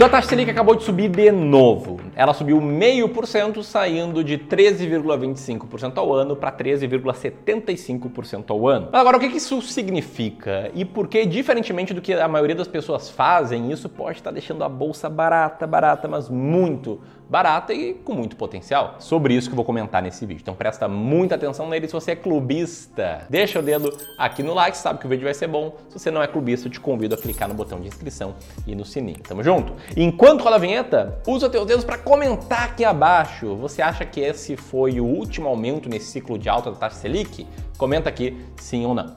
Então a taxa Selic acabou de subir de novo. Ela subiu meio por cento, saindo de 13,25% ao ano para 13,75% ao ano. Agora, o que isso significa? E por que, diferentemente do que a maioria das pessoas fazem, isso pode estar deixando a bolsa barata, barata, mas muito barata e com muito potencial. Sobre isso que eu vou comentar nesse vídeo. Então presta muita atenção nele se você é clubista. Deixa o dedo aqui no like, sabe que o vídeo vai ser bom. Se você não é clubista, eu te convido a clicar no botão de inscrição e no sininho. Tamo junto? Enquanto rola a vinheta, usa teus dedos para comentar aqui abaixo. Você acha que esse foi o último aumento nesse ciclo de alta da taxa Selic? Comenta aqui sim ou não.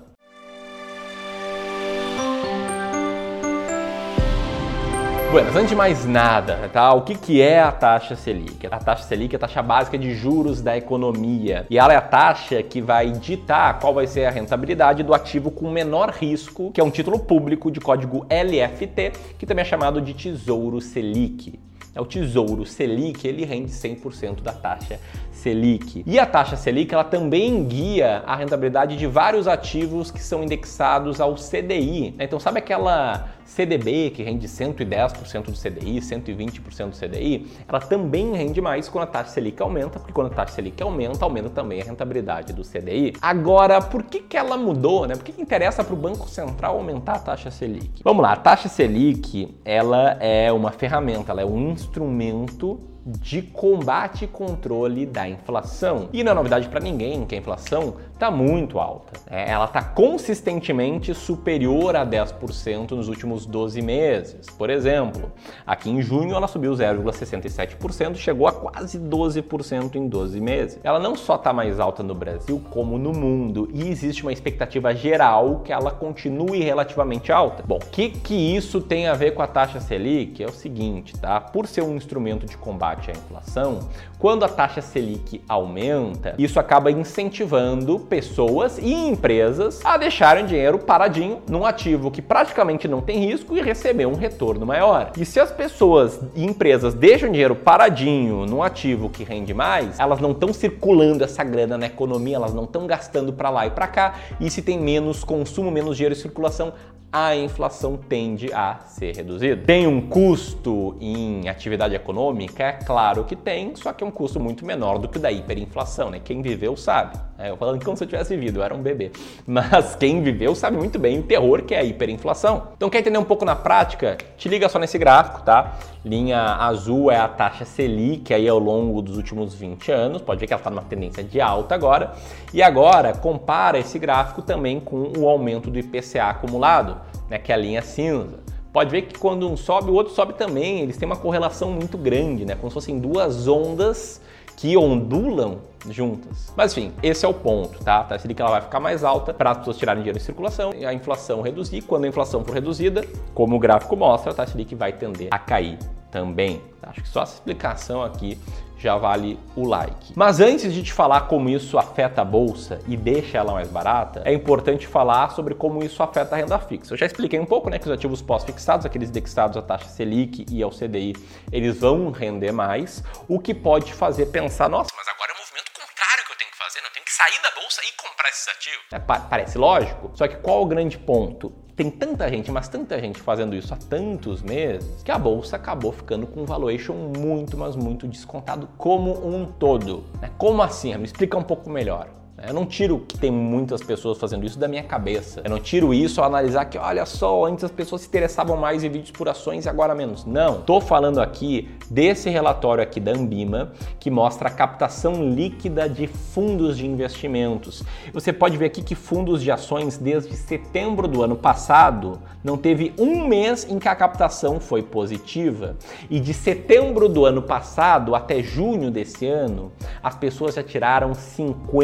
Bueno, antes de mais nada, tá? O que, que é a taxa Selic? A taxa Selic é a taxa básica de juros da economia e ela é a taxa que vai ditar qual vai ser a rentabilidade do ativo com menor risco, que é um título público de código LFT, que também é chamado de Tesouro Selic. É o Tesouro Selic, ele rende 100% da taxa Selic. E a taxa Selic ela também guia a rentabilidade de vários ativos que são indexados ao CDI. Então sabe aquela CDB que rende 110% do CDI, 120% do CDI? Ela também rende mais quando a taxa Selic aumenta, porque quando a taxa Selic aumenta, aumenta também a rentabilidade do CDI. Agora, por que, que ela mudou? Né? Por que, que interessa para o Banco Central aumentar a taxa Selic? Vamos lá, a taxa Selic ela é uma ferramenta, ela é um instrumento de combate e controle da inflação. E não é novidade para ninguém que a inflação está muito alta. Né? Ela está consistentemente superior a 10% nos últimos 12 meses. Por exemplo, aqui em junho ela subiu 0,67%, chegou a quase 12% em 12 meses. Ela não só está mais alta no Brasil, como no mundo. E existe uma expectativa geral que ela continue relativamente alta. Bom, o que, que isso tem a ver com a taxa Selic? É o seguinte, tá? Por ser um instrumento de combate à inflação, quando a taxa Selic aumenta, isso acaba incentivando pessoas e empresas a deixarem dinheiro paradinho num ativo que praticamente não tem risco e receber um retorno maior. E se as pessoas e empresas deixam dinheiro paradinho num ativo que rende mais, elas não estão circulando essa grana na economia, elas não estão gastando para lá e para cá. E se tem menos consumo, menos dinheiro em circulação, a inflação tende a ser reduzida. Tem um custo em atividade econômica? É claro que tem, só que é um custo muito menor do que da hiperinflação, né? Quem viveu sabe. É, eu falando se eu tivesse vivido, eu era um bebê. Mas quem viveu sabe muito bem o terror que é a hiperinflação. Então quer entender um pouco na prática? Te liga só nesse gráfico, tá? Linha azul é a taxa Selic aí ao longo dos últimos 20 anos. Pode ver que ela está numa tendência de alta agora. E agora compara esse gráfico também com o aumento do IPCA acumulado né, que é a linha cinza. Pode ver que quando um sobe, o outro sobe também. Eles têm uma correlação muito grande, né? Como se fossem duas ondas que ondulam juntas. Mas enfim, esse é o ponto, tá? A taxa Selic ela vai ficar mais alta para as pessoas tirarem dinheiro em circulação e a inflação reduzir. Quando a inflação for reduzida, como o gráfico mostra, a taxa Selic vai tender a cair também. Acho que só essa explicação aqui já vale o like. Mas antes de te falar como isso afeta a bolsa e deixa ela mais barata, é importante falar sobre como isso afeta a renda fixa. Eu já expliquei um pouco, né, que os ativos pós-fixados, aqueles indexados à taxa Selic e ao CDI, eles vão render mais, o que pode fazer pensar, nossa, mas agora é o movimento contrário que eu tenho que fazer, né? eu tenho que sair da bolsa e comprar esses ativos. É, parece lógico, só que qual o grande ponto? Tem tanta gente, mas tanta gente fazendo isso há tantos meses, que a bolsa acabou ficando com um valuation muito, mas muito descontado como um todo. Né? Como assim? Me explica um pouco melhor. Eu não tiro que tem muitas pessoas fazendo isso da minha cabeça. Eu não tiro isso ao analisar que, olha só, antes as pessoas se interessavam mais em vídeos por ações e agora menos. Não. Tô falando aqui desse relatório aqui da Ambima que mostra a captação líquida de fundos de investimentos. Você pode ver aqui que fundos de ações desde setembro do ano passado não teve um mês em que a captação foi positiva. E de setembro do ano passado até junho desse ano, as pessoas já tiraram 55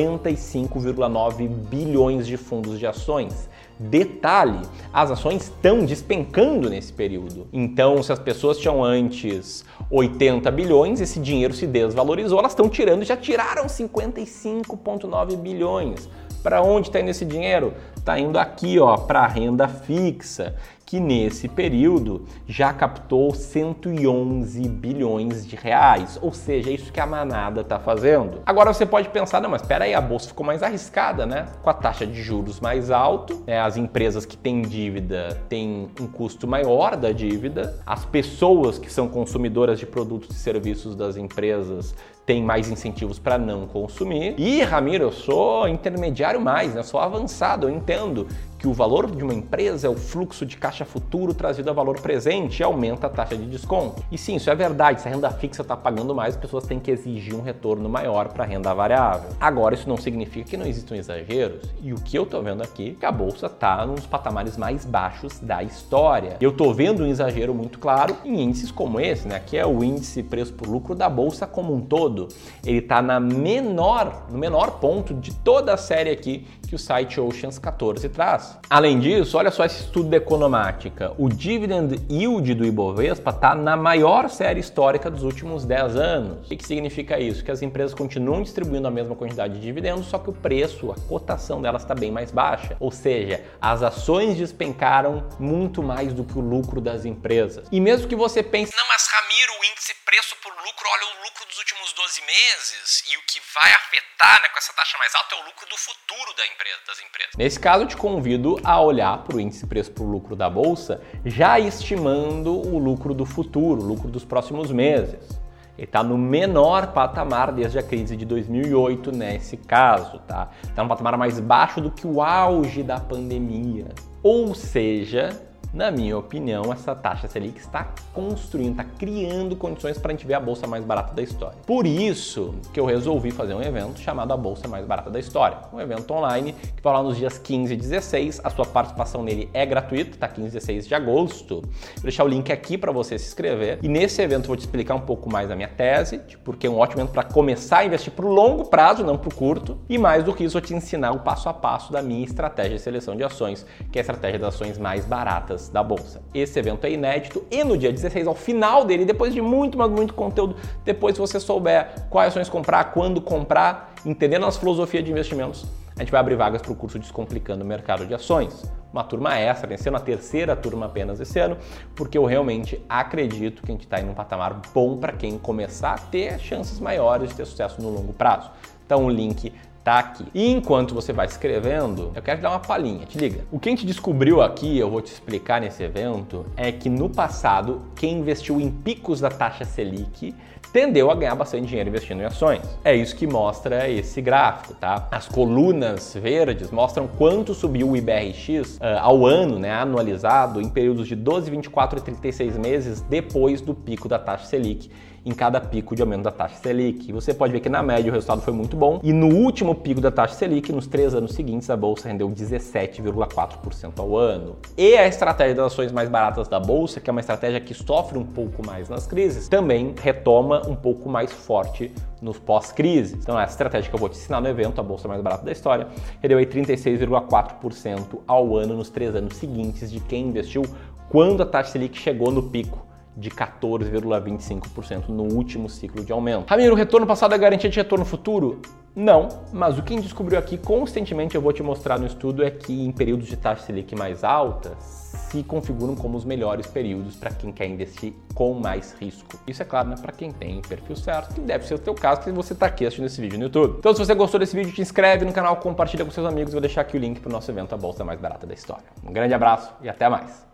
5,9 bilhões de fundos de ações. Detalhe, as ações estão despencando nesse período. Então, se as pessoas tinham antes 80 bilhões, esse dinheiro se desvalorizou, elas estão tirando, já tiraram 55,9 bilhões. Para onde está indo esse dinheiro? Está indo aqui, ó, para a renda fixa, que nesse período já captou 111 bilhões de reais, ou seja, é isso que a manada está fazendo. Agora você pode pensar, não, mas espera aí, a bolsa ficou mais arriscada, né? Com a taxa de juros mais alto, né? as empresas que têm dívida têm um custo maior da dívida, as pessoas que são consumidoras de produtos e serviços das empresas tem mais incentivos para não consumir. E, Ramiro, eu sou intermediário mais, né? sou avançado, eu entendo trabalhando que o valor de uma empresa é o fluxo de caixa futuro trazido a valor presente e aumenta a taxa de desconto. E sim, isso é verdade. Se a renda fixa está pagando mais, as pessoas têm que exigir um retorno maior para a renda variável. Agora, isso não significa que não existam exageros. E o que eu estou vendo aqui é que a bolsa está nos patamares mais baixos da história. Eu estou vendo um exagero muito claro em índices como esse, né? que é o índice preço por lucro da bolsa como um todo. Ele está na menor, no menor ponto de toda a série aqui que o site Oceans 14 traz. Além disso, olha só esse estudo da economática. O dividend yield do Ibovespa está na maior série histórica dos últimos 10 anos. O que significa isso? Que as empresas continuam distribuindo a mesma quantidade de dividendos, só que o preço, a cotação delas está bem mais baixa. Ou seja, as ações despencaram muito mais do que o lucro das empresas. E mesmo que você pense, não, mas Ramiro, o índice preço por lucro, olha o lucro dos últimos 12 meses e o que vai afetar né, com essa taxa mais alta é o lucro do futuro da empresa, das empresas. Nesse caso, eu te convido a olhar para o índice preço por lucro da bolsa, já estimando o lucro do futuro, o lucro dos próximos meses. Ele está no menor patamar desde a crise de 2008 nesse caso, tá? Está no patamar mais baixo do que o auge da pandemia. Ou seja, na minha opinião, essa taxa Selic está construindo, está criando condições para a gente ver a bolsa mais barata da história. Por isso que eu resolvi fazer um evento chamado a Bolsa Mais Barata da História. Um evento online que vai lá nos dias 15 e 16. A sua participação nele é gratuita, tá 15 e 16 de agosto. Vou deixar o link aqui para você se inscrever. E nesse evento vou te explicar um pouco mais a minha tese, porque é um ótimo evento para começar a investir para o longo prazo, não para o curto. E mais do que isso, vou te ensinar o passo a passo da minha estratégia de seleção de ações, que é a estratégia das ações mais baratas da bolsa. Esse evento é inédito e no dia 16, ao final dele, depois de muito, mas muito conteúdo, depois se você souber quais ações comprar, quando comprar, entendendo as filosofias de investimentos, a gente vai abrir vagas para o curso Descomplicando o Mercado de Ações. Uma turma extra, vencendo a terceira turma apenas esse ano, porque eu realmente acredito que a gente está em um patamar bom para quem começar a ter chances maiores de ter sucesso no longo prazo. Então o link tá aqui. E enquanto você vai escrevendo, eu quero te dar uma palhinha, te liga. O que a gente descobriu aqui, eu vou te explicar nesse evento, é que no passado, quem investiu em picos da taxa Selic tendeu a ganhar bastante dinheiro investindo em ações. É isso que mostra esse gráfico, tá? As colunas verdes mostram quanto subiu o IBRX uh, ao ano, né, anualizado, em períodos de 12, 24 e 36 meses depois do pico da taxa Selic em cada pico de aumento da taxa Selic. Você pode ver que na média o resultado foi muito bom e no último pico da taxa Selic, nos três anos seguintes, a bolsa rendeu 17,4% ao ano. E a estratégia das ações mais baratas da bolsa, que é uma estratégia que sofre um pouco mais nas crises, também retoma um pouco mais forte nos pós-crise. Então, essa estratégia que eu vou te ensinar no evento, a bolsa mais barata da história, rendeu aí 36,4% ao ano nos três anos seguintes de quem investiu quando a taxa Selic chegou no pico de 14,25% no último ciclo de aumento. Ramiro, o retorno passado é garantia de retorno futuro? Não, mas o que a gente descobriu aqui constantemente, eu vou te mostrar no estudo, é que em períodos de taxa Selic mais alta, se configuram como os melhores períodos para quem quer investir com mais risco. Isso é claro, né, para quem tem perfil certo, que deve ser o teu caso, que você está aqui assistindo esse vídeo no YouTube. Então, se você gostou desse vídeo, te inscreve no canal, compartilha com seus amigos, vou deixar aqui o link para o nosso evento, a Bolsa Mais Barata da História. Um grande abraço e até mais!